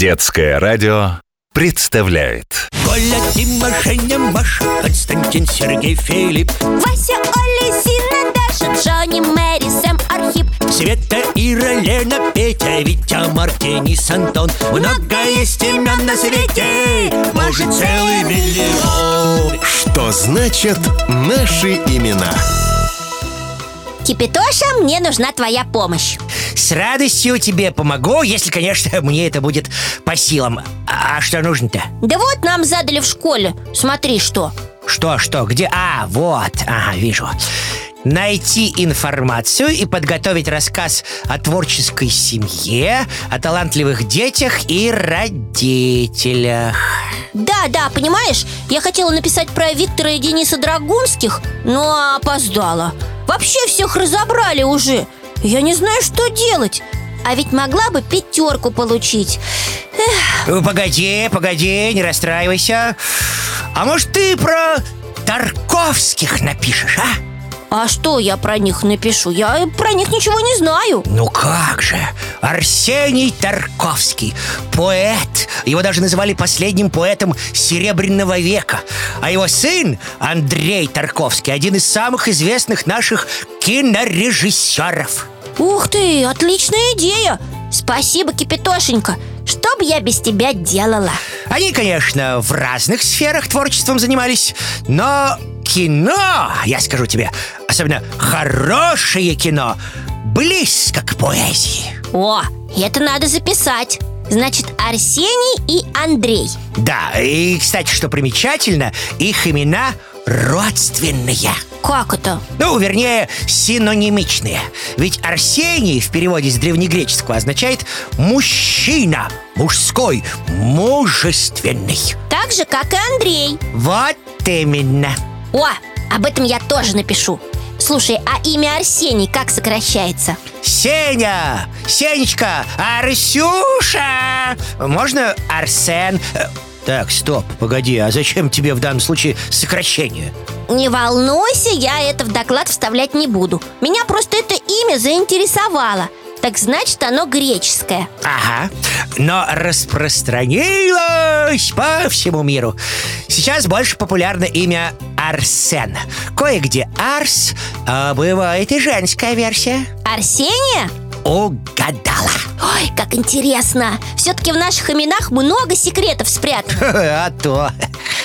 Детское радио представляет. Коля, Дима, Женя, Маша, Константин, Сергей, Филипп, Вася, Оля, Зина, Даша, Джонни, Мэри, Сэм, Архип. Света, Ира, Лена, Петя, Витя, Марк, Денис, Антон. Много есть имен на свете, может целый миллион. Что значит наши имена? Кипятоша, мне нужна твоя помощь С радостью тебе помогу, если, конечно, мне это будет по силам. А что нужно-то? Да вот нам задали в школе. Смотри, что. Что, что, где? А, вот, ага, вижу. Найти информацию и подготовить рассказ о творческой семье, о талантливых детях и родителях. Да, да, понимаешь, я хотела написать про Виктора и Дениса Драгунских Но опоздала. Вообще всех разобрали уже Я не знаю, что делать. А ведь могла бы пятерку получить. Эх, Погоди, погоди, не расстраивайся. А может, ты про Тарковских напишешь, а? А что я про них напишу? Я про них ничего не знаю. Ну как же, Арсений Тарковский, поэт. Его даже называли последним поэтом Серебряного века. А его сын Андрей Тарковский Один из самых известных наших кинорежиссеров Ух ты, отличная идея. Спасибо, Кипятошенька Что бы я без тебя делала? Они, конечно, в разных сферах творчеством занимались Но кино, я скажу тебе Особенно хорошее кино Близко к поэзии. О, это надо записать. Значит, Арсений и Андрей. Да, и, кстати, что примечательно Их имена родственные Как это? Ну, вернее, синонимичные. Ведь Арсений в переводе с древнегреческого означает «мужчина», «мужской», «мужественный» Так же, как и Андрей. Вот именно. О, об этом я тоже напишу. Слушай, а имя Арсений как сокращается? Сеня, Сенечка, Арсюша! Можно Арсен? Так, стоп, погоди, а зачем тебе в данном случае сокращение? Не волнуйся, я это в доклад вставлять не буду. Меня просто это имя заинтересовало. Так значит, оно греческое. Ага, но распространилось по всему миру. Сейчас больше популярно имя Арсен. Кое-где Арс, а бывает и женская версия. Арсения? Угадала. Ой, как интересно. Все-таки в наших именах много секретов спрятано. А то.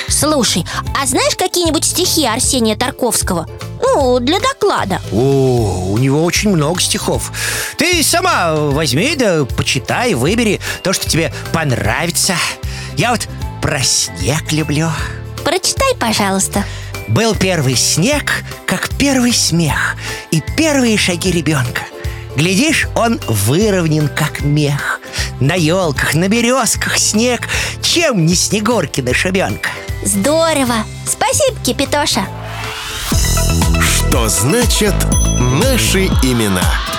Слушай, а знаешь какие-нибудь стихи Арсения Тарковского? Ну, для доклада. О, у него очень много стихов. Ты сама возьми да почитай, выбери то, что тебе понравится. Я вот про снег люблю. Прочитай, пожалуйста. Был первый снег, как первый смех И первые шаги ребенка Глядишь, он выровнен, как мех На елках, на березках снег Чем не Снегуркина шабенка Здорово! Спасибо, Кипятоша Что значит наши имена?